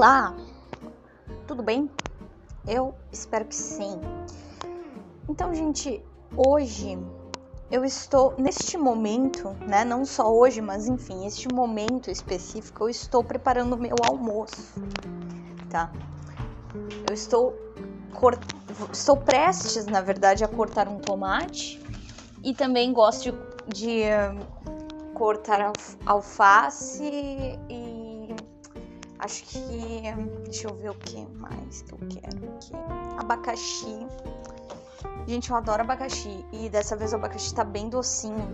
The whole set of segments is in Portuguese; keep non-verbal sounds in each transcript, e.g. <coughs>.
Olá! Tudo bem? Eu espero que sim. Então, gente, hoje eu estou neste momento, né? Não só hoje, mas enfim, este momento específico, eu estou preparando meu almoço, tá? Eu estou cort... estou prestes, na verdade, a cortar um tomate e também gosto de, de cortar alface e Acho que. Deixa eu ver o que mais que eu quero aqui. Abacaxi. Gente, eu adoro abacaxi. E dessa vez o abacaxi tá bem docinho.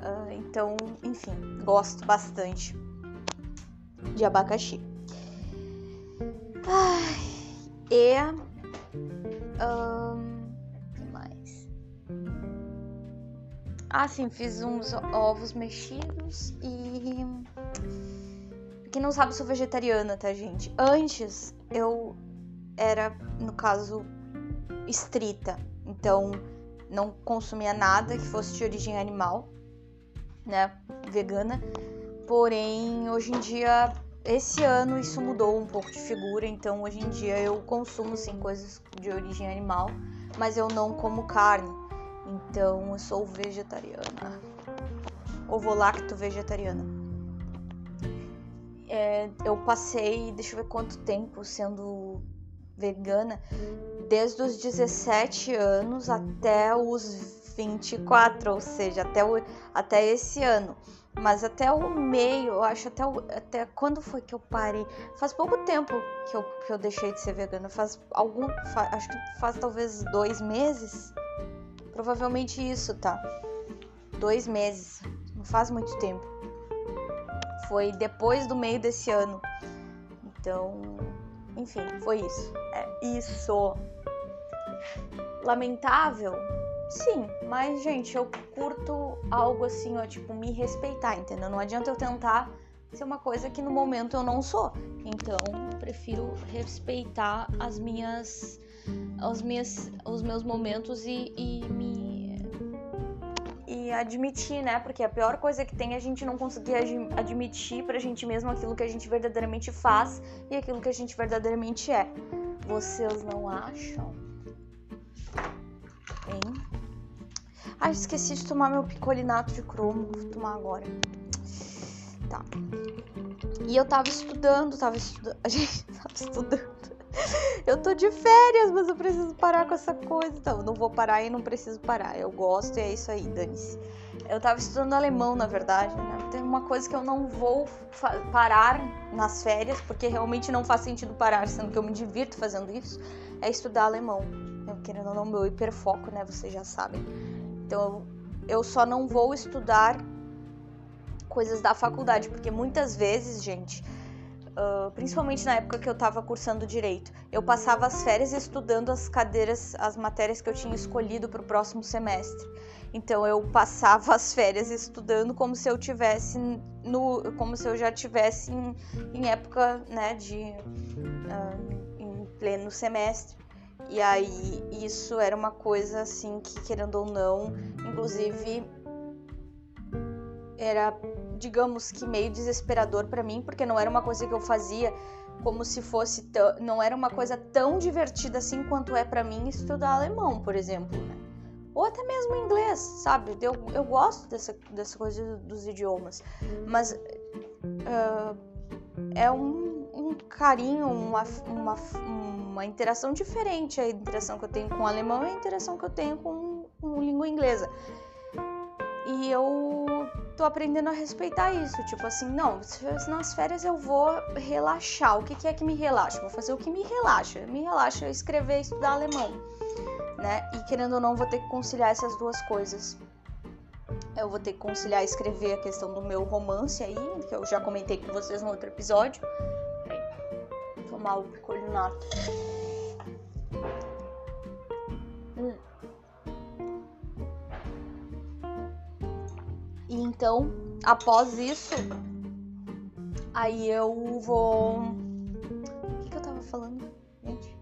Uh, então, enfim, gosto bastante de abacaxi. E. Um, que mais? Ah, sim, fiz uns ovos mexidos e quem não sabe, sou vegetariana, tá, gente? Antes eu era, no caso, estrita. Então, não consumia nada que fosse de origem animal, né? Vegana. Porém, hoje em dia, esse ano isso mudou um pouco de figura. Então, hoje em dia eu consumo sim coisas de origem animal, mas eu não como carne. Então, eu sou vegetariana. Ovo lacto vegetariana é, eu passei, deixa eu ver quanto tempo sendo vegana, desde os 17 anos até os 24, ou seja, até, o, até esse ano. Mas até o meio, eu acho até, o, até quando foi que eu parei? Faz pouco tempo que eu, que eu deixei de ser vegana. Faz algum. Acho que faz talvez dois meses. Provavelmente isso, tá? Dois meses. Não faz muito tempo. Foi depois do meio desse ano. Então, enfim, foi isso. É isso. Lamentável? Sim, mas gente, eu curto algo assim, ó, tipo, me respeitar, entendeu? Não adianta eu tentar ser uma coisa que no momento eu não sou. Então, prefiro respeitar as minhas, as minhas, os meus momentos e, e me admitir, né? Porque a pior coisa que tem é a gente não conseguir admitir pra gente mesmo aquilo que a gente verdadeiramente faz e aquilo que a gente verdadeiramente é. Vocês não acham? Hein? Ah, esqueci de tomar meu picolinato de cromo. Vou tomar agora. Tá. E eu tava estudando, tava estudando. <laughs> A gente tava estudando eu tô de férias, mas eu preciso parar com essa coisa. Então, não vou parar e não preciso parar. Eu gosto e é isso aí, dane-se. Eu tava estudando alemão, na verdade, né? Tem uma coisa que eu não vou parar nas férias, porque realmente não faz sentido parar, sendo que eu me divirto fazendo isso, é estudar alemão. Eu querendo ou não, meu hiperfoco, né? Vocês já sabem. Então, eu só não vou estudar coisas da faculdade, porque muitas vezes, gente, principalmente na época que eu estava cursando direito, eu passava as férias estudando as cadeiras, as matérias que eu tinha escolhido para o próximo semestre. Então eu passava <laughs> as férias estudando como se eu tivesse no, como se eu já tivesse em, em época, né, de uh, em pleno semestre. E aí isso era uma coisa assim que querendo ou não, inclusive era digamos que meio desesperador para mim, porque não era uma coisa que eu fazia como se fosse não era uma coisa tão divertida assim quanto é para mim estudar alemão, por exemplo, né? ou até mesmo inglês, sabe? Eu, eu gosto dessa, dessa coisa dos idiomas, mas uh, é um, um carinho, uma, uma, uma, interação diferente a interação que eu tenho com o alemão e a interação que eu tenho com, com língua inglesa. E eu tô aprendendo a respeitar isso. Tipo assim, não, nas férias eu vou relaxar. O que, que é que me relaxa? Vou fazer o que me relaxa. Me relaxa escrever e estudar alemão. Né? E querendo ou não, vou ter que conciliar essas duas coisas. Eu vou ter que conciliar escrever a questão do meu romance aí, que eu já comentei com vocês no outro episódio. Tomar o picolinato. E então, após isso, aí eu vou. O que, que eu tava falando, gente?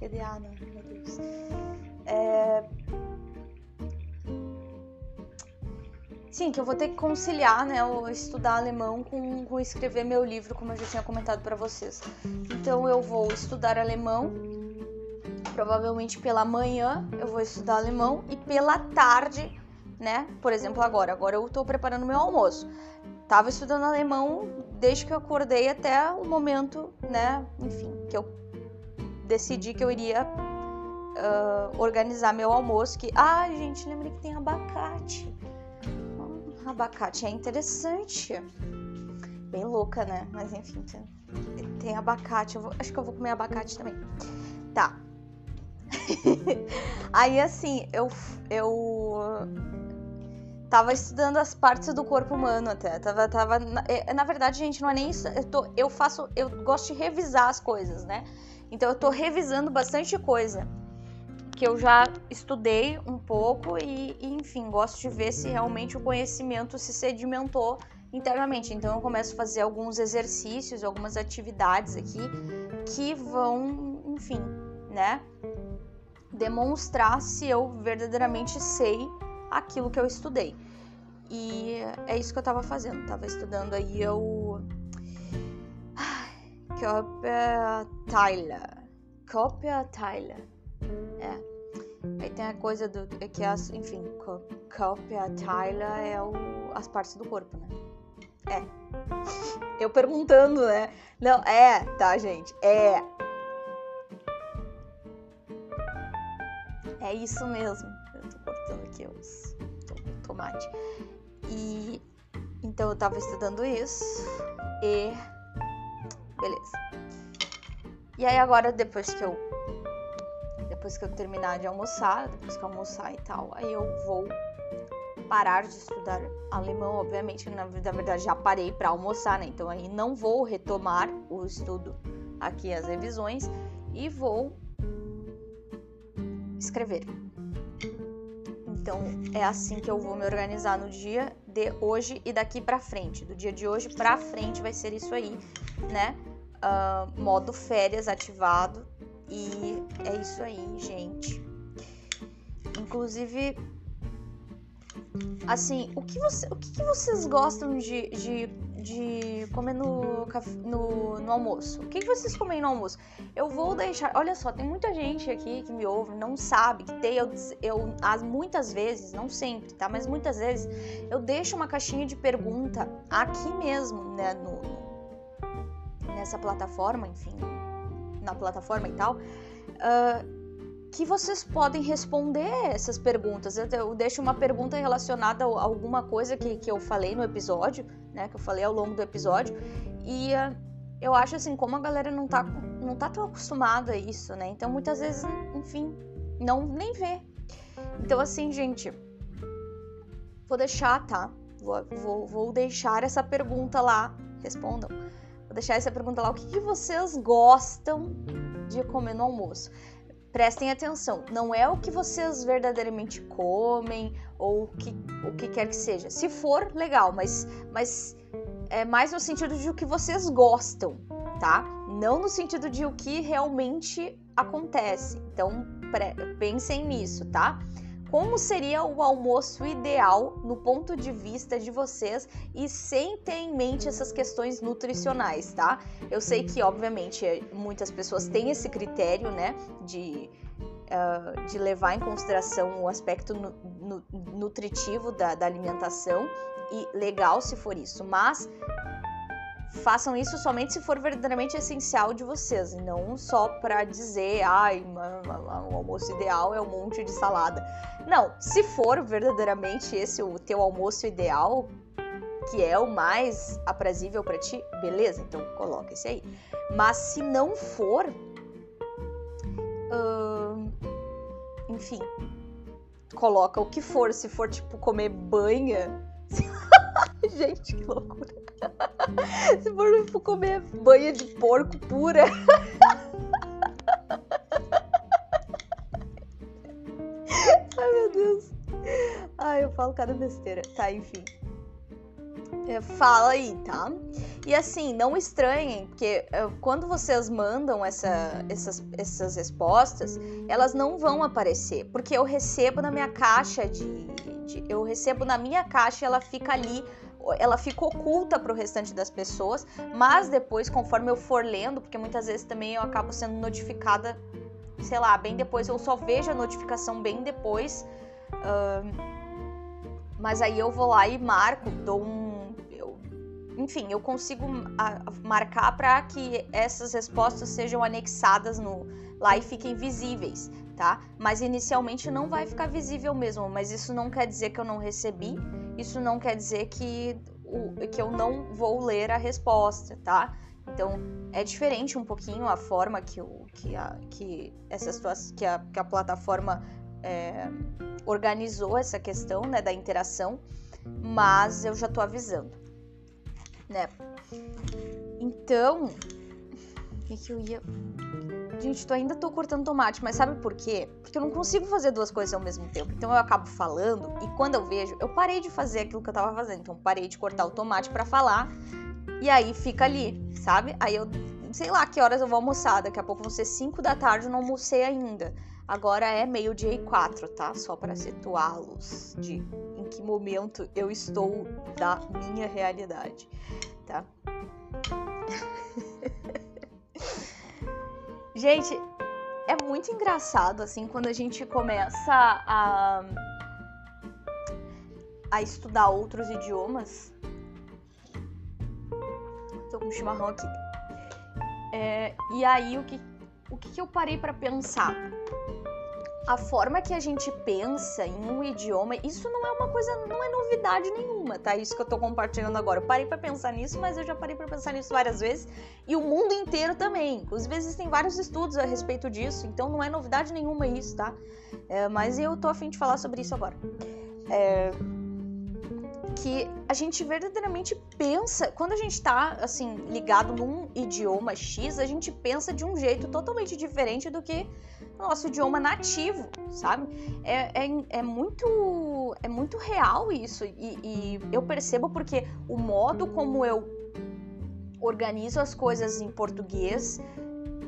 TDA, né? Meu Deus. É... Sim, que eu vou ter que conciliar, né, o estudar alemão com, com escrever meu livro, como eu já tinha comentado para vocês. Então eu vou estudar alemão, provavelmente pela manhã eu vou estudar alemão e pela tarde, né? Por exemplo, agora, agora eu tô preparando meu almoço. Tava estudando alemão desde que eu acordei até o momento, né, enfim, que eu decidi que eu iria uh, organizar meu almoço. Que, ah, gente, lembrei que tem abacate. Abacate é interessante. Bem louca, né? Mas enfim, tem, tem abacate. Vou, acho que eu vou comer abacate também. Tá. <laughs> Aí assim, eu, eu tava estudando as partes do corpo humano até. Tava, tava, na, é, na verdade, gente, não é nem isso. Eu, tô, eu faço, eu gosto de revisar as coisas, né? Então eu tô revisando bastante coisa que eu já estudei um pouco e, e, enfim, gosto de ver se realmente o conhecimento se sedimentou internamente. Então eu começo a fazer alguns exercícios, algumas atividades aqui que vão, enfim, né, demonstrar se eu verdadeiramente sei aquilo que eu estudei. E é isso que eu tava fazendo. Tava estudando aí o Körperteile. Körperteile. É. Aí tem a coisa do. Que as. Enfim, Körperteile é o, as partes do corpo, né? É. Eu perguntando, né? Não, é, tá, gente? É. É isso mesmo. Cortando aqui os tomate. E então eu tava estudando isso e beleza. E aí agora depois que eu depois que eu terminar de almoçar, depois que eu almoçar e tal, aí eu vou parar de estudar alemão, obviamente, na, na verdade já parei para almoçar, né? Então aí não vou retomar o estudo aqui as revisões e vou escrever. Então é assim que eu vou me organizar no dia de hoje e daqui para frente. Do dia de hoje para frente vai ser isso aí, né? Uh, modo férias ativado e é isso aí, gente. Inclusive, assim, o que, você, o que, vocês gostam de, de, de comer no, no, no, almoço? O que, que vocês comem no almoço? Eu vou deixar. Olha só, tem muita gente aqui que me ouve, não sabe que tem. Eu, eu as, muitas vezes, não sempre, tá? Mas muitas vezes eu deixo uma caixinha de pergunta aqui mesmo, né? No, nessa plataforma, enfim, na plataforma e tal, uh, que vocês podem responder essas perguntas. Eu, deixo uma pergunta relacionada a alguma coisa que, que eu falei no episódio, né? Que eu falei ao longo do episódio. E uh, eu acho assim, como a galera não tá, não tá tão acostumada a isso, né? Então muitas vezes, enfim, não nem vê. Então, assim, gente, vou deixar, tá? Vou, vou, vou deixar essa pergunta lá. Respondam Vou deixar essa pergunta lá. O que, que vocês gostam de comer no almoço? Prestem atenção, não é o que vocês verdadeiramente comem ou o que, o que quer que seja. Se for, legal, mas, mas é mais no sentido de o que vocês gostam, tá? Não no sentido de o que realmente acontece. Então, pensem nisso, tá? Como seria o almoço ideal no ponto de vista de vocês e sem ter em mente essas questões nutricionais, tá? Eu sei que, obviamente, muitas pessoas têm esse critério, né, de, uh, de levar em consideração o aspecto nu nu nutritivo da, da alimentação e legal se for isso, mas façam isso somente se for verdadeiramente essencial de vocês, e não só para dizer, ai, o almoço ideal é um monte de salada. Não, se for verdadeiramente esse o teu almoço ideal, que é o mais aprazível para ti, beleza, então coloca esse aí. Mas se não for, hum, enfim, coloca o que for. Se for tipo comer banha, <laughs> <laughs> gente, que loucura. <laughs> Se for comer banha de porco pura. <laughs> Ai, meu Deus. Ai, eu falo cada besteira. Tá, enfim. É, fala aí, tá? E assim, não estranhem, porque uh, quando vocês mandam essa, essas, essas respostas, elas não vão aparecer, porque eu recebo na minha caixa de, gente. Eu recebo na minha caixa ela fica ali ela fica oculta para o restante das pessoas, mas depois, conforme eu for lendo, porque muitas vezes também eu acabo sendo notificada, sei lá, bem depois, eu só vejo a notificação bem depois, uh, mas aí eu vou lá e marco, dou um. Eu, enfim, eu consigo marcar para que essas respostas sejam anexadas no, lá e fiquem visíveis tá? Mas inicialmente não vai ficar visível mesmo, mas isso não quer dizer que eu não recebi, isso não quer dizer que, o, que eu não vou ler a resposta, tá? Então é diferente um pouquinho a forma que, o, que, a, que, essa situação, que, a, que a plataforma é, organizou essa questão né, da interação, mas eu já tô avisando, né? Então, o que, que eu ia Gente, tu ainda tô cortando tomate, mas sabe por quê? Porque eu não consigo fazer duas coisas ao mesmo tempo. Então eu acabo falando e quando eu vejo, eu parei de fazer aquilo que eu tava fazendo. Então parei de cortar o tomate para falar e aí fica ali, sabe? Aí eu sei lá que horas eu vou almoçar. Daqui a pouco vão ser 5 da tarde, eu não almocei ainda. Agora é meio-dia e quatro, tá? Só para situá-los de em que momento eu estou da minha realidade, tá? <laughs> Gente, é muito engraçado assim quando a gente começa a a estudar outros idiomas. Tô com chimarrão aqui. É, e aí o que o que, que eu parei para pensar? A forma que a gente pensa em um idioma, isso não é uma coisa, não é novidade nenhuma, tá? Isso que eu tô compartilhando agora. Eu parei para pensar nisso, mas eu já parei para pensar nisso várias vezes e o mundo inteiro também. Inclusive existem vários estudos a respeito disso, então não é novidade nenhuma isso, tá? É, mas eu tô afim de falar sobre isso agora. É, que a gente verdadeiramente pensa, quando a gente tá assim ligado num idioma X, a gente pensa de um jeito totalmente diferente do que nosso idioma nativo, sabe? É, é, é, muito, é muito real isso. E, e eu percebo porque o modo como eu organizo as coisas em português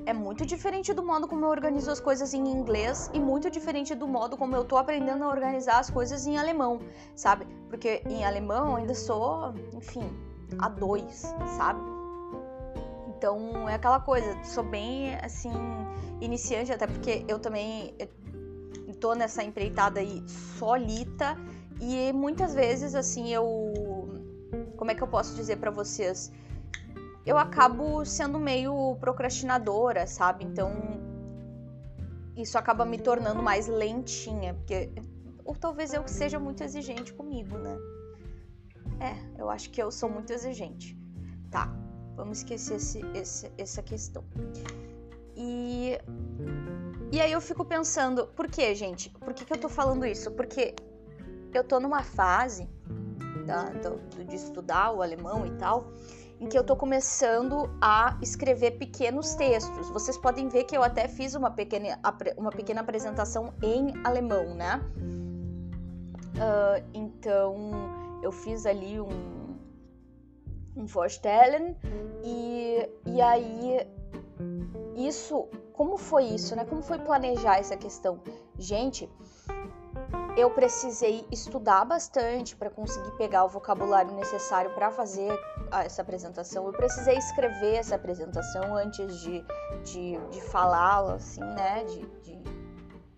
é muito diferente do modo como eu organizo as coisas em inglês e muito diferente do modo como eu tô aprendendo a organizar as coisas em alemão, sabe? Porque em alemão eu ainda sou, enfim, a dois, sabe? Então é aquela coisa, sou bem assim iniciante, até porque eu também tô nessa empreitada aí solita e muitas vezes assim eu como é que eu posso dizer para vocês? Eu acabo sendo meio procrastinadora, sabe? Então isso acaba me tornando mais lentinha, porque ou talvez eu seja muito exigente comigo, né? É, eu acho que eu sou muito exigente. Tá. Vamos esquecer esse, esse, essa questão. E, e aí eu fico pensando, por que, gente? Por que, que eu tô falando isso? Porque eu tô numa fase da, do, de estudar o alemão e tal, em que eu tô começando a escrever pequenos textos. Vocês podem ver que eu até fiz uma pequena, uma pequena apresentação em alemão, né? Uh, então eu fiz ali um, Vorstellen e, e aí isso, como foi isso, né? Como foi planejar essa questão? Gente, eu precisei estudar bastante para conseguir pegar o vocabulário necessário para fazer essa apresentação. Eu precisei escrever essa apresentação antes de, de, de falá-la, assim, né? De, de,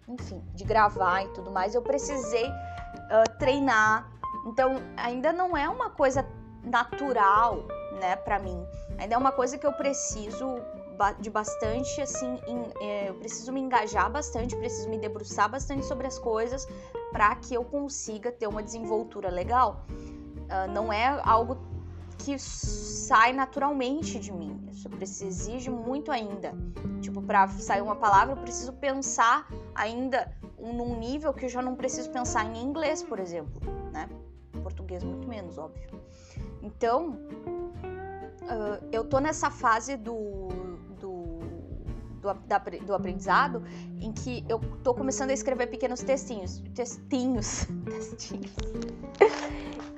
enfim, de gravar e tudo mais. Eu precisei uh, treinar. Então, ainda não é uma coisa natural, né, para mim. Ainda é uma coisa que eu preciso de bastante, assim, em, é, eu preciso me engajar bastante, preciso me debruçar bastante sobre as coisas para que eu consiga ter uma desenvoltura legal. Uh, não é algo que sai naturalmente de mim. Isso exige muito ainda. Tipo, para sair uma palavra, eu preciso pensar ainda num nível que eu já não preciso pensar em inglês, por exemplo, né? Português muito menos, óbvio. Então, uh, eu tô nessa fase do, do, do, da, do, aprendizado em que eu tô começando a escrever pequenos textinhos. Textinhos. <laughs> textinhos.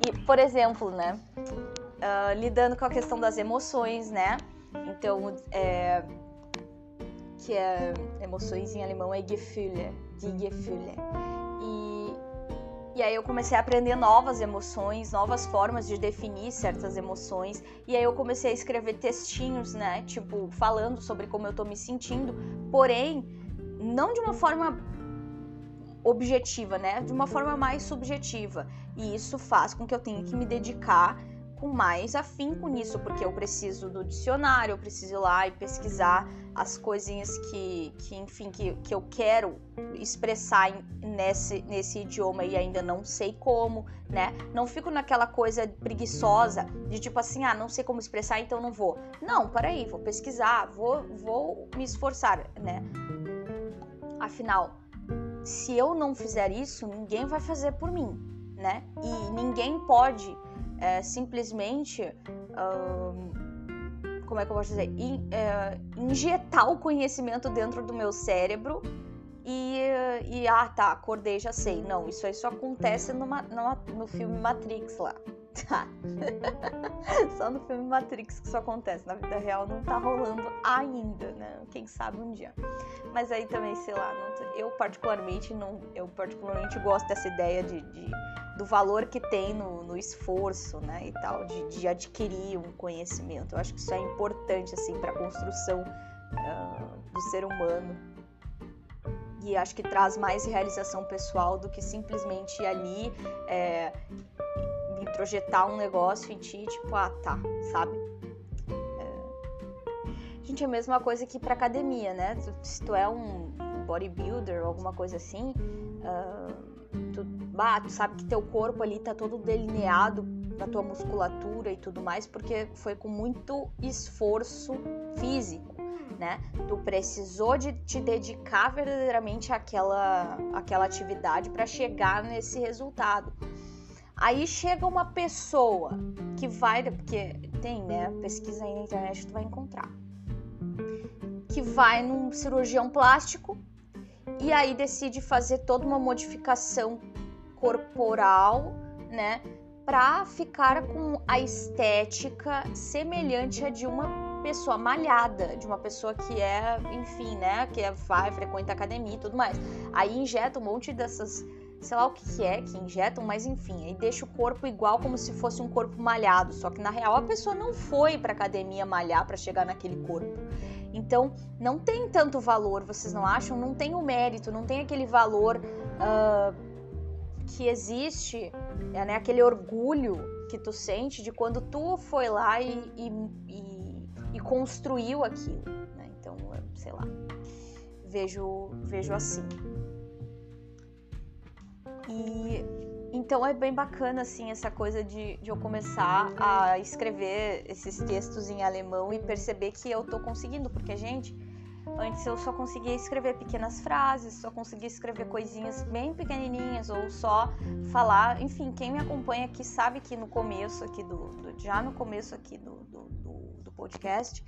e, por exemplo, né? Uh, lidando com a questão das emoções, né? Então, é, que é emoções em alemão é Gefühle, die Gefühle. E E aí eu comecei a aprender novas emoções, novas formas de definir certas emoções. E aí eu comecei a escrever textinhos, né? Tipo, falando sobre como eu tô me sentindo. Porém, não de uma forma objetiva, né? De uma forma mais subjetiva. E isso faz com que eu tenha que me dedicar com mais afinco nisso, porque eu preciso do dicionário, eu preciso ir lá e pesquisar as coisinhas que, que enfim, que, que eu quero expressar nesse, nesse idioma e ainda não sei como, né? Não fico naquela coisa preguiçosa de tipo assim, ah, não sei como expressar, então não vou. Não, peraí, vou pesquisar, vou, vou me esforçar, né? Afinal, se eu não fizer isso, ninguém vai fazer por mim, né? E ninguém pode é, simplesmente. Como é que eu posso dizer? In, é, injetar o conhecimento dentro do meu cérebro e, e, ah, tá, acordei, já sei. Não, isso aí só acontece numa, numa, no filme Matrix lá. Tá. <laughs> Só no filme Matrix que isso acontece. Na vida real não tá rolando ainda, né? Quem sabe um dia. Mas aí também, sei lá, não, eu particularmente não. Eu particularmente gosto dessa ideia de, de do valor que tem no, no esforço, né? E tal, de, de, adquirir um conhecimento. Eu acho que isso é importante, assim, pra construção uh, do ser humano. E acho que traz mais realização pessoal do que simplesmente ir ali. É, introjetar um negócio em ti, tipo, ah, tá, sabe? É... Gente, é a mesma coisa que pra academia, né? Se tu é um bodybuilder ou alguma coisa assim, uh, tu, bah, tu sabe que teu corpo ali tá todo delineado na tua musculatura e tudo mais, porque foi com muito esforço físico. Né? Tu precisou de te dedicar verdadeiramente àquela, àquela atividade para chegar nesse resultado. Aí chega uma pessoa que vai, porque tem, né? Pesquisa aí na internet tu vai encontrar. Que vai num cirurgião plástico e aí decide fazer toda uma modificação corporal, né? Pra ficar com a estética semelhante a de uma pessoa malhada, de uma pessoa que é, enfim, né? Que é, vai, frequenta academia e tudo mais. Aí injeta um monte dessas sei lá o que, que é, que injetam, mas enfim, aí deixa o corpo igual como se fosse um corpo malhado, só que na real a pessoa não foi para academia malhar para chegar naquele corpo. Então, não tem tanto valor, vocês não acham? Não tem o mérito, não tem aquele valor uh, que existe, é, né? aquele orgulho que tu sente de quando tu foi lá e, e, e, e construiu aquilo. Né? Então, sei lá, vejo, vejo assim. E então é bem bacana assim essa coisa de, de eu começar a escrever esses textos em alemão e perceber que eu tô conseguindo, porque gente, antes eu só conseguia escrever pequenas frases, só conseguia escrever coisinhas bem pequenininhas ou só falar, enfim, quem me acompanha aqui sabe que no começo aqui do, do já no começo aqui do, do, do, podcast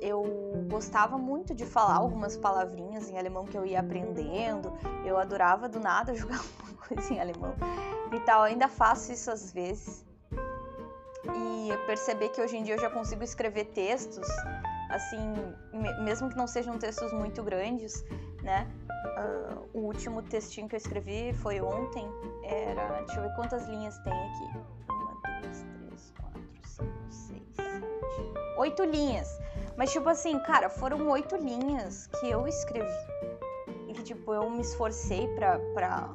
eu gostava muito de falar algumas palavrinhas em alemão que eu ia aprendendo. Eu adorava do nada <laughs> jogar uma coisa em alemão e tal. Eu ainda faço isso às vezes. E perceber que hoje em dia eu já consigo escrever textos, assim, mesmo que não sejam textos muito grandes, né? Uh, o último textinho que eu escrevi foi ontem. Era. Deixa eu ver quantas linhas tem aqui. Uma, duas, três, quatro, cinco, seis, sete. Oito linhas. Mas, tipo assim, cara, foram oito linhas que eu escrevi. E que, tipo, eu me esforcei pra. pra...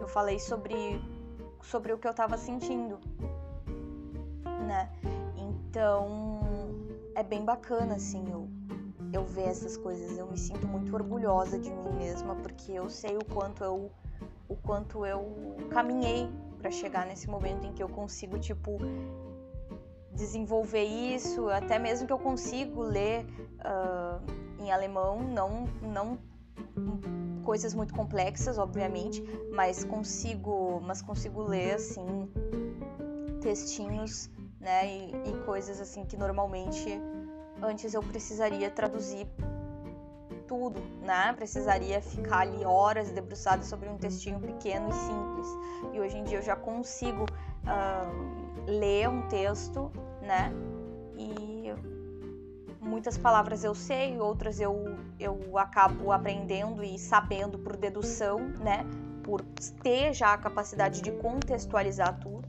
Eu falei sobre, sobre o que eu tava sentindo. Né? Então, é bem bacana, assim, eu, eu ver essas coisas. Eu me sinto muito orgulhosa de mim mesma, porque eu sei o quanto eu. O quanto eu caminhei para chegar nesse momento em que eu consigo, tipo, desenvolver isso, até mesmo que eu consigo ler uh, em alemão, não, não coisas muito complexas, obviamente, mas consigo, mas consigo ler assim textinhos, né, e, e coisas assim que normalmente antes eu precisaria traduzir tudo, né? Precisaria ficar ali horas debruçada sobre um textinho pequeno e simples. E hoje em dia eu já consigo uh, ler um texto, né? E muitas palavras eu sei, outras eu, eu acabo aprendendo e sabendo por dedução, né? por ter já a capacidade de contextualizar tudo.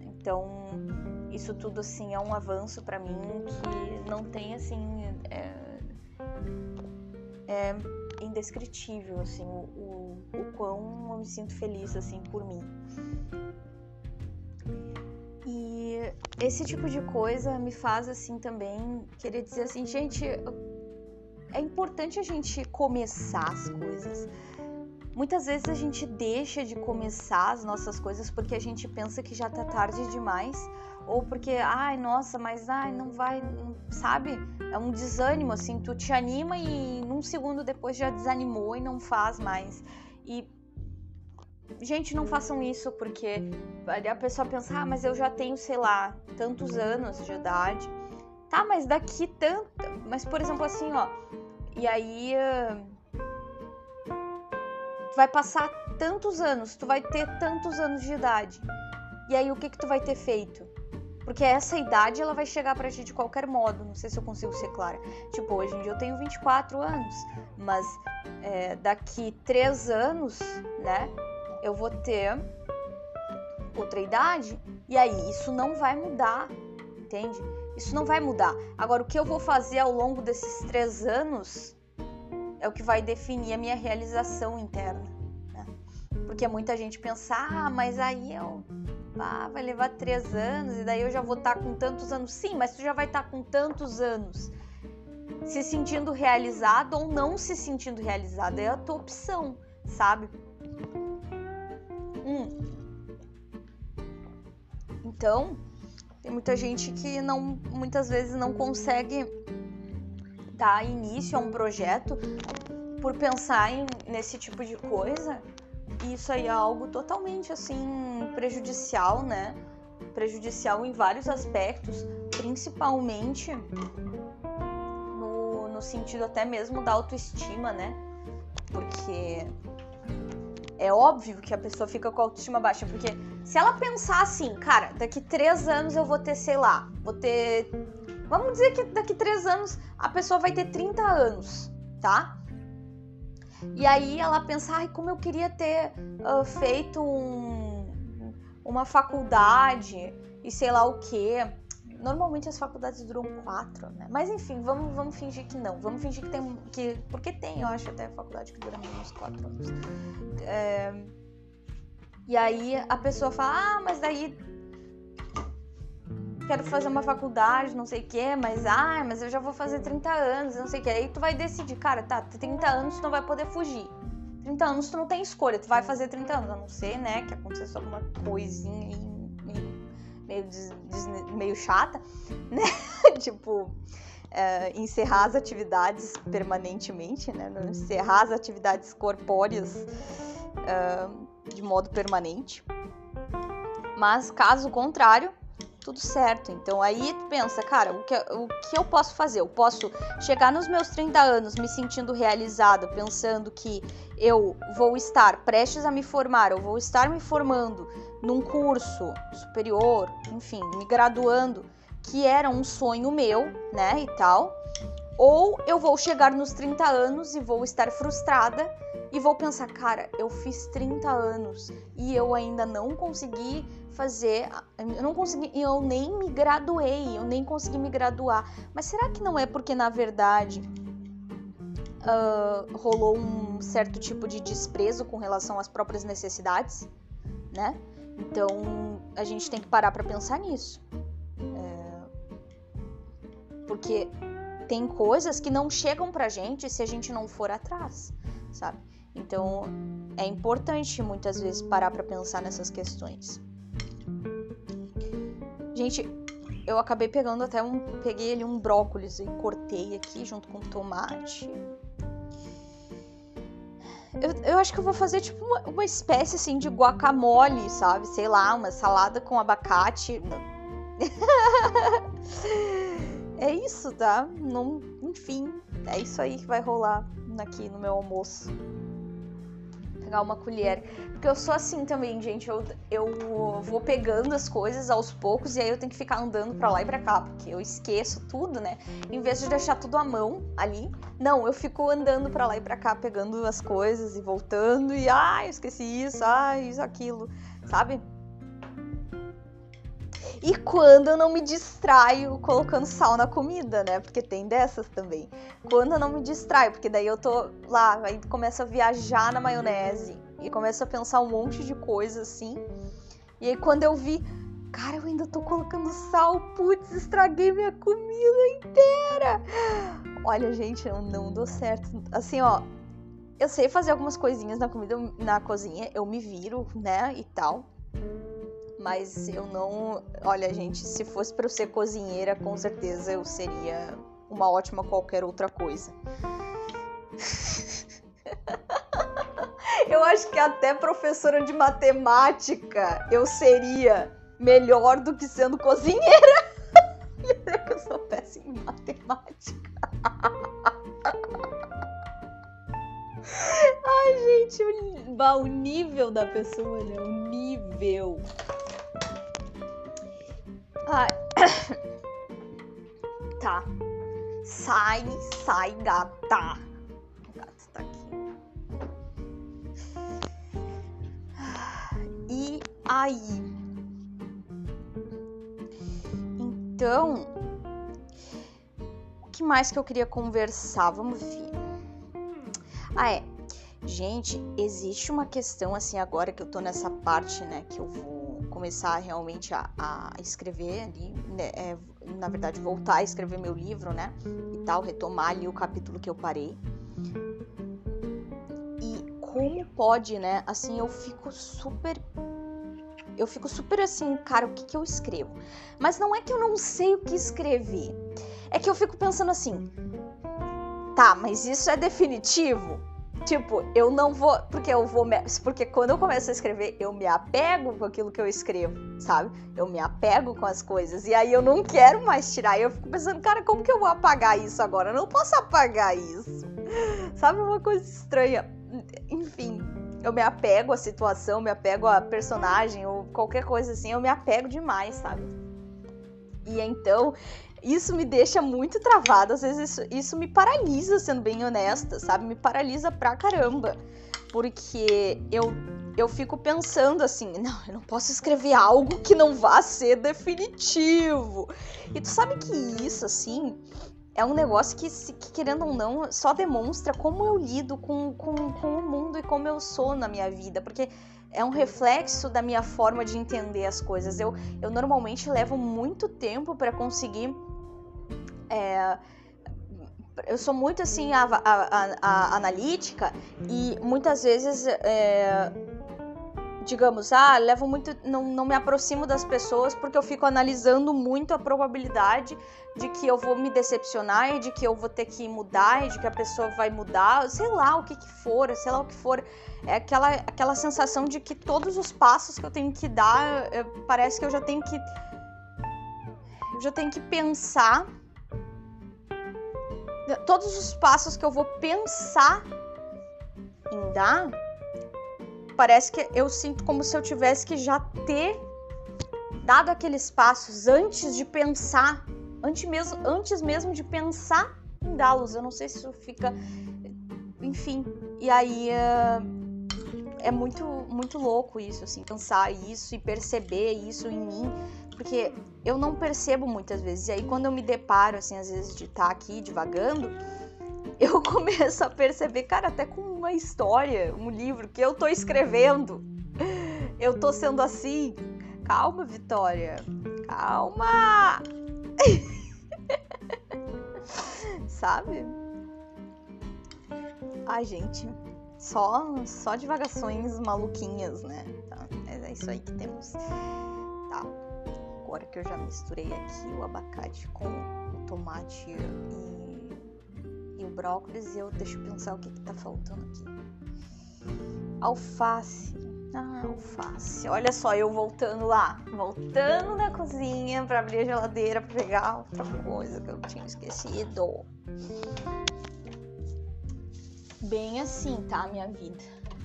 Então, isso tudo assim é um avanço para mim que não tem assim é, é indescritível assim o, o, quão eu me sinto feliz assim por mim. E esse tipo de coisa me faz assim também querer dizer assim, gente, é importante a gente começar as coisas. Muitas vezes a gente deixa de começar as nossas coisas porque a gente pensa que já tá tarde demais ou porque, ai, nossa, mas ai, não vai, sabe? É um desânimo assim, tu te anima e num segundo depois já desanimou e não faz mais. E gente, não façam isso porque a pessoa pensa, ah, mas eu já tenho, sei lá, tantos anos de idade. Tá, mas daqui tanto, mas por exemplo assim, ó, e aí vai passar tantos anos, tu vai ter tantos anos de idade. E aí o que que tu vai ter feito? Porque essa idade ela vai chegar pra ti de qualquer modo. Não sei se eu consigo ser clara. Tipo, hoje em dia eu tenho 24 anos, mas é, daqui 3 anos, né, eu vou ter outra idade. E aí isso não vai mudar, entende? Isso não vai mudar. Agora, o que eu vou fazer ao longo desses três anos é o que vai definir a minha realização interna. Né? Porque muita gente pensa, ah, mas aí eu. Ah, vai levar três anos e daí eu já vou estar tá com tantos anos. Sim, mas tu já vai estar tá com tantos anos se sentindo realizado ou não se sentindo realizado. É a tua opção, sabe? Hum. Então, tem muita gente que não, muitas vezes não consegue dar início a um projeto por pensar em, nesse tipo de coisa. E isso aí é algo totalmente assim prejudicial, né? Prejudicial em vários aspectos, principalmente no, no sentido até mesmo da autoestima, né? Porque é óbvio que a pessoa fica com a autoestima baixa, porque se ela pensar assim, cara, daqui três anos eu vou ter, sei lá, vou ter. Vamos dizer que daqui três anos a pessoa vai ter 30 anos, tá? E aí ela pensa, ai, como eu queria ter uh, feito um, uma faculdade e sei lá o quê. Normalmente as faculdades duram quatro, né? Mas enfim, vamos, vamos fingir que não. Vamos fingir que tem. Que, porque tem, eu acho, até faculdade que dura menos quatro anos. É, e aí a pessoa fala, ah, mas daí quero fazer uma faculdade, não sei o quê, mas ah, mas eu já vou fazer 30 anos, não sei o quê. Aí tu vai decidir, cara, tá, 30 anos tu não vai poder fugir. 30 anos tu não tem escolha, tu vai fazer 30 anos, a não ser, né, que acontecesse alguma coisinha aí meio, meio, des, des, meio chata, <laughs> né? tipo, é, encerrar as atividades permanentemente, né? Encerrar as atividades corpóreas. Uh, de modo permanente. Mas caso contrário, tudo certo. Então aí pensa, cara, o que, o que eu posso fazer? Eu posso chegar nos meus 30 anos me sentindo realizado, pensando que eu vou estar prestes a me formar, eu vou estar me formando num curso superior, enfim, me graduando, que era um sonho meu, né, e tal. Ou eu vou chegar nos 30 anos e vou estar frustrada e vou pensar, cara, eu fiz 30 anos e eu ainda não consegui fazer, eu não consegui, eu nem me graduei, eu nem consegui me graduar. Mas será que não é porque na verdade uh, rolou um certo tipo de desprezo com relação às próprias necessidades, né? Então a gente tem que parar para pensar nisso, é... porque tem coisas que não chegam pra gente se a gente não for atrás, sabe? Então, é importante muitas vezes parar para pensar nessas questões. Gente, eu acabei pegando até um, peguei ali um brócolis e cortei aqui junto com tomate. Eu, eu acho que eu vou fazer tipo uma, uma espécie assim de guacamole, sabe? Sei lá, uma salada com abacate. <laughs> é isso, tá? Não, enfim, é isso aí que vai rolar aqui no meu almoço pegar uma colher. Porque eu sou assim também, gente. Eu, eu vou pegando as coisas aos poucos e aí eu tenho que ficar andando pra lá e pra cá, porque eu esqueço tudo, né? Em vez de deixar tudo à mão ali, não, eu fico andando pra lá e pra cá, pegando as coisas e voltando e ai, eu esqueci isso, ai, isso, aquilo, sabe? E quando eu não me distraio colocando sal na comida, né? Porque tem dessas também. Quando eu não me distraio, porque daí eu tô lá, aí começa a viajar na maionese e começo a pensar um monte de coisa assim. E aí quando eu vi, cara, eu ainda tô colocando sal, putz, estraguei minha comida inteira. Olha, gente, eu não dou certo. Assim, ó, eu sei fazer algumas coisinhas na comida, na cozinha, eu me viro, né, e tal mas eu não. Olha, gente, se fosse para eu ser cozinheira, com certeza eu seria uma ótima qualquer outra coisa. <laughs> eu acho que até professora de matemática eu seria melhor do que sendo cozinheira. <laughs> eu sou péssima em matemática. <laughs> Ai, gente, o, o nível da pessoa, né? O nível. Ai. <coughs> Tá. Sai, sai, gata. O gato tá aqui. <sighs> E aí? Então, o que mais que eu queria conversar? Vamos ver. Ah, é. Gente, existe uma questão assim agora que eu tô nessa parte, né, que eu vou começar realmente a, a escrever ali, né, é, na verdade voltar a escrever meu livro, né, e tal, retomar ali o capítulo que eu parei. E como pode, né, assim, eu fico super eu fico super assim, cara, o que, que eu escrevo? Mas não é que eu não sei o que escrever. É que eu fico pensando assim, tá, mas isso é definitivo? Tipo, eu não vou. Porque eu vou. Porque quando eu começo a escrever, eu me apego com aquilo que eu escrevo, sabe? Eu me apego com as coisas. E aí eu não quero mais tirar. E eu fico pensando, cara, como que eu vou apagar isso agora? Eu não posso apagar isso. <laughs> Sabe? Uma coisa estranha. Enfim, eu me apego à situação, me apego à personagem ou qualquer coisa assim. Eu me apego demais, sabe? E então isso me deixa muito travada, às vezes isso, isso me paralisa, sendo bem honesta, sabe? Me paralisa pra caramba. Porque eu, eu fico pensando assim, não, eu não posso escrever algo que não vá ser definitivo. E tu sabe que isso, assim, é um negócio que, que, querendo ou não, só demonstra como eu lido com, com, com o mundo e como eu sou na minha vida. Porque é um reflexo da minha forma de entender as coisas. Eu, eu normalmente levo muito tempo para conseguir é, eu sou muito assim a, a, a, a analítica e muitas vezes é, digamos ah levo muito não, não me aproximo das pessoas porque eu fico analisando muito a probabilidade de que eu vou me decepcionar e de que eu vou ter que mudar e de que a pessoa vai mudar. Sei lá o que que for sei lá o que for. É aquela aquela sensação de que todos os passos que eu tenho que dar parece que eu já tenho que eu já tenho que pensar. Todos os passos que eu vou pensar em dar, parece que eu sinto como se eu tivesse que já ter dado aqueles passos antes de pensar, antes mesmo, antes mesmo de pensar em dá-los. Eu não sei se isso fica, enfim. E aí é, é muito muito louco isso, assim, pensar isso e perceber isso em mim porque eu não percebo muitas vezes. E aí, quando eu me deparo, assim, às vezes de estar tá aqui divagando, <laughs> eu começo a perceber, cara, até com uma história, um livro que eu tô escrevendo, eu tô sendo assim. Calma, Vitória. Calma! <laughs> Sabe? Ai, gente, só só divagações maluquinhas, né? Tá, é isso aí que temos. Tá agora que eu já misturei aqui o abacate com o tomate e, e o brócolis, eu deixo pensar o que, que tá faltando aqui. Alface. Ah, alface. Olha só, eu voltando lá, voltando na cozinha para abrir a geladeira para pegar outra coisa que eu tinha esquecido. Bem assim, tá, minha vida.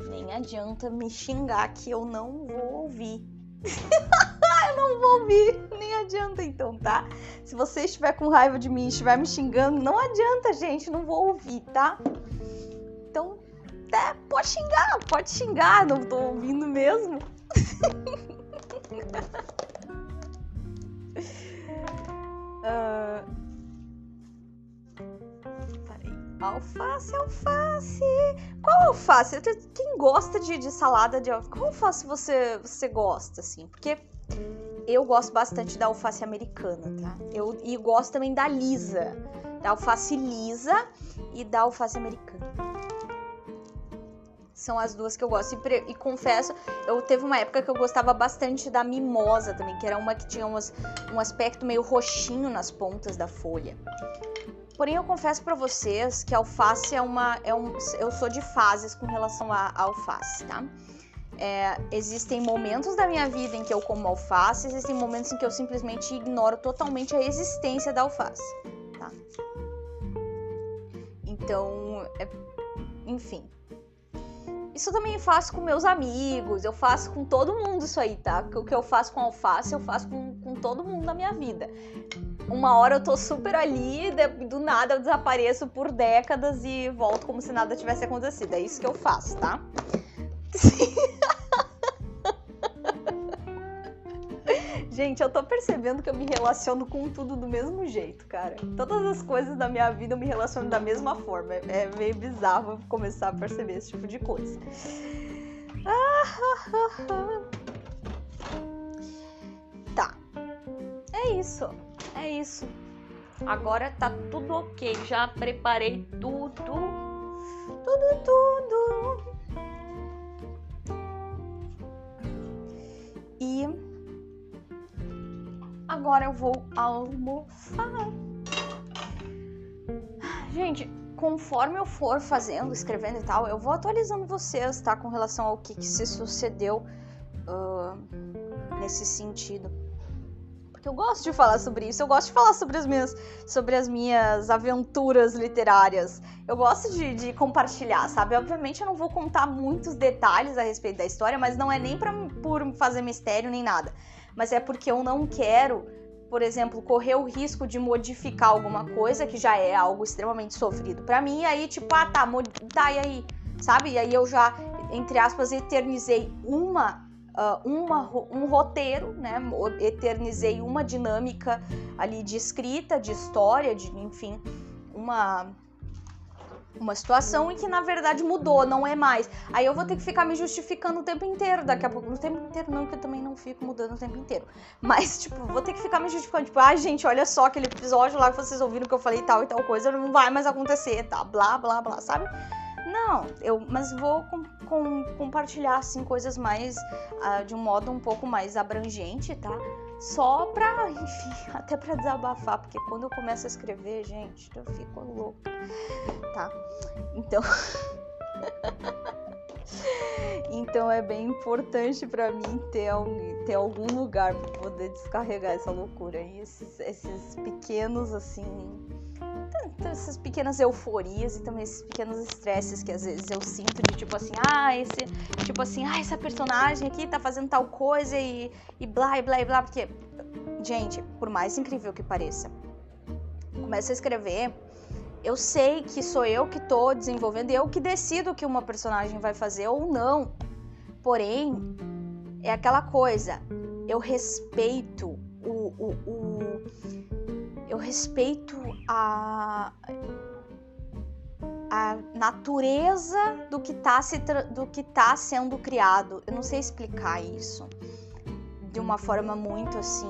Nem adianta me xingar que eu não vou ouvir. <laughs> não vou ouvir, <laughs> nem adianta então, tá? Se você estiver com raiva de mim, estiver me xingando, não adianta, gente, não vou ouvir, tá? Então, é, pode xingar, pode xingar, não tô ouvindo mesmo. <laughs> uh... Alface, alface. Qual alface? Quem gosta de, de salada de alface? Qual alface você, você gosta, assim? Porque eu gosto bastante da alface americana, tá? Eu, e gosto também da lisa. Da alface lisa e da alface americana. São as duas que eu gosto. E, e, confesso, eu teve uma época que eu gostava bastante da mimosa também, que era uma que tinha umas, um aspecto meio roxinho nas pontas da folha. Porém, eu confesso para vocês que alface é uma. É um, eu sou de fases com relação à alface, tá? É, existem momentos da minha vida em que eu como alface, existem momentos em que eu simplesmente ignoro totalmente a existência da alface, tá? Então, é, enfim. Isso eu também faço com meus amigos, eu faço com todo mundo isso aí, tá? O que eu faço com alface, eu faço com, com todo mundo na minha vida uma hora eu tô super ali, do nada eu desapareço por décadas e volto como se nada tivesse acontecido. É isso que eu faço, tá? <laughs> Gente, eu tô percebendo que eu me relaciono com tudo do mesmo jeito, cara. Todas as coisas da minha vida eu me relaciono da mesma forma. É meio bizarro começar a perceber esse tipo de coisa. Tá. É isso é isso. Agora tá tudo ok. Já preparei tudo. Tudo, tudo. E agora eu vou almoçar. Gente, conforme eu for fazendo, escrevendo e tal, eu vou atualizando vocês, tá? Com relação ao que, que se sucedeu uh, nesse sentido eu gosto de falar sobre isso, eu gosto de falar sobre as minhas, sobre as minhas aventuras literárias. Eu gosto de, de compartilhar, sabe? Obviamente eu não vou contar muitos detalhes a respeito da história, mas não é nem pra, por fazer mistério nem nada. Mas é porque eu não quero, por exemplo, correr o risco de modificar alguma coisa que já é algo extremamente sofrido para mim. E aí, tipo, ah, tá, tá, e aí? Sabe? E aí eu já, entre aspas, eternizei uma uh, uma, um roteiro, né? Eternizei uma dinâmica ali de escrita, de história, de enfim, uma uma situação em que na verdade mudou, não é mais. Aí eu vou ter que ficar me justificando o tempo inteiro, daqui a pouco, no tempo inteiro não, que eu também não fico mudando o tempo inteiro. Mas <laughs> tipo, vou ter que ficar me justificando, tipo, ah, gente, olha só aquele episódio lá que vocês ouviram que eu falei tal e tal coisa, não vai mais acontecer, tá? Blá, blá, blá, sabe? Não, eu, mas vou com, com, compartilhar assim coisas mais uh, de um modo um pouco mais abrangente, tá? Só pra, enfim, <laughs> até pra desabafar, porque quando eu começo a escrever, gente, eu fico louca, tá? Então. <laughs> então é bem importante para mim ter, ter algum lugar para poder descarregar essa loucura. E esses, esses pequenos, assim, essas pequenas euforias e também esses pequenos estresses que às vezes eu sinto de tipo assim, ah, esse, tipo assim, ah, essa personagem aqui tá fazendo tal coisa e, e blá e blá e blá, porque, gente, por mais incrível que pareça, começa a escrever, eu sei que sou eu que tô desenvolvendo, eu que decido o que uma personagem vai fazer ou não. Porém, é aquela coisa, eu respeito o, o, o eu respeito a a natureza do que está tá sendo criado. Eu não sei explicar isso de uma forma muito assim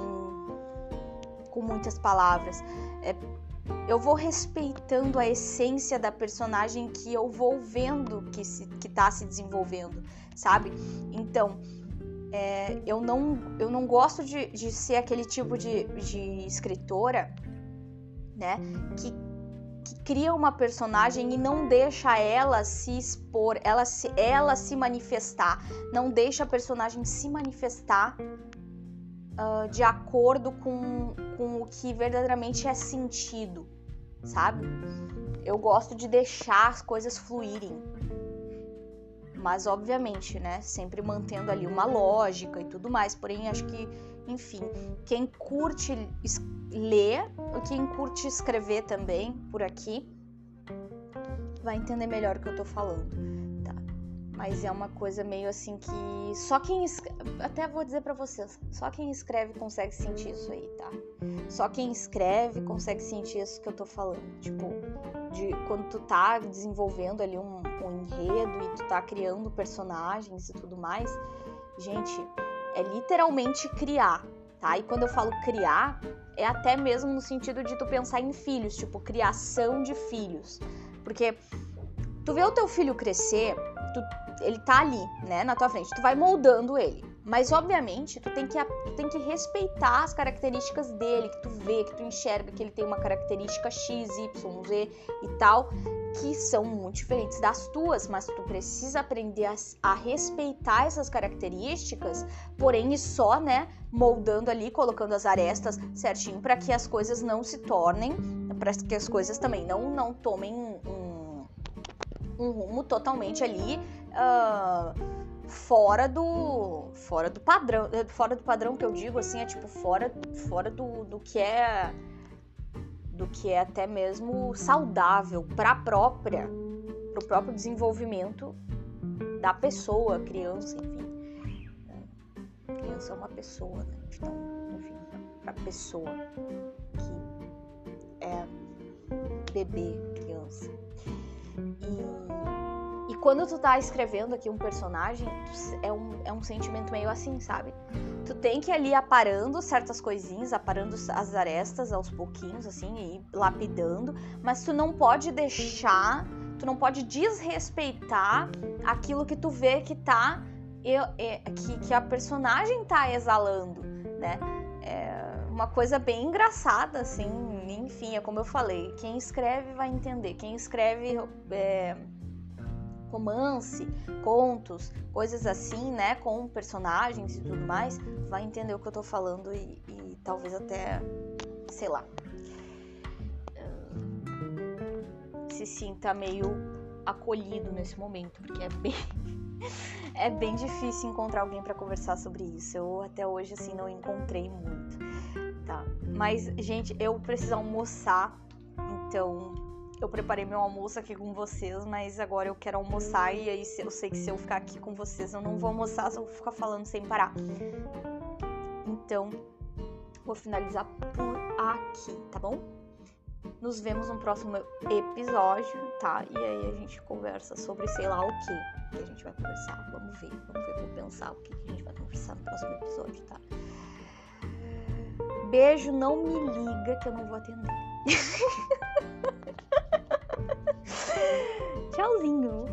com muitas palavras. É, eu vou respeitando a essência da personagem que eu vou vendo que se, que tá se desenvolvendo, sabe? Então, é, eu, não, eu não gosto de, de ser aquele tipo de, de escritora né? Que, que cria uma personagem e não deixa ela se expor, ela se, ela se manifestar, não deixa a personagem se manifestar uh, de acordo com, com o que verdadeiramente é sentido, sabe? Eu gosto de deixar as coisas fluírem. Mas, obviamente, né? Sempre mantendo ali uma lógica e tudo mais. Porém, acho que, enfim, quem curte ler, quem curte escrever também por aqui, vai entender melhor o que eu tô falando, tá? Mas é uma coisa meio assim que só quem até vou dizer para vocês, só quem escreve consegue sentir isso aí, tá? Só quem escreve consegue sentir isso que eu tô falando, tipo, de quando tu tá desenvolvendo ali um, um enredo e tu tá criando personagens e tudo mais, gente, é literalmente criar, tá? E quando eu falo criar, é até mesmo no sentido de tu pensar em filhos, tipo, criação de filhos. Porque tu vê o teu filho crescer, tu, ele tá ali, né, na tua frente, tu vai moldando ele. Mas obviamente tu tem que tu tem que respeitar as características dele, que tu vê, que tu enxerga que ele tem uma característica X, Y, Z e tal, que são muito diferentes das tuas, mas tu precisa aprender a, a respeitar essas características, porém e só, né, moldando ali, colocando as arestas certinho para que as coisas não se tornem, para que as coisas também não não tomem um um rumo totalmente ali uh, fora do fora do padrão fora do padrão que eu digo assim é tipo fora fora do, do que é do que é até mesmo saudável para a própria para o próprio desenvolvimento da pessoa criança enfim a criança é uma pessoa né? então enfim para pessoa que é bebê criança e quando tu tá escrevendo aqui um personagem, é um, é um sentimento meio assim, sabe? Tu tem que ir ali aparando certas coisinhas, aparando as arestas aos pouquinhos, assim, e lapidando, mas tu não pode deixar, tu não pode desrespeitar aquilo que tu vê que tá, que, que a personagem tá exalando, né? É uma coisa bem engraçada, assim, enfim, é como eu falei, quem escreve vai entender. Quem escreve é, romance, contos, coisas assim, né, com personagens e tudo mais, vai entender o que eu tô falando e, e talvez até, sei lá, se sinta meio acolhido nesse momento, porque é bem <laughs> é bem difícil encontrar alguém para conversar sobre isso. Eu até hoje assim não encontrei muito tá? Mas, gente, eu preciso almoçar, então eu preparei meu almoço aqui com vocês, mas agora eu quero almoçar e aí eu sei que se eu ficar aqui com vocês eu não vou almoçar, só vou ficar falando sem parar. Então, vou finalizar por aqui, tá bom? Nos vemos no próximo episódio, tá? E aí a gente conversa sobre sei lá o que que a gente vai conversar. Vamos ver, vamos ver, vou pensar o que a gente vai conversar no próximo episódio, tá? Beijo, não me liga que eu não vou atender. <laughs> Tchauzinho.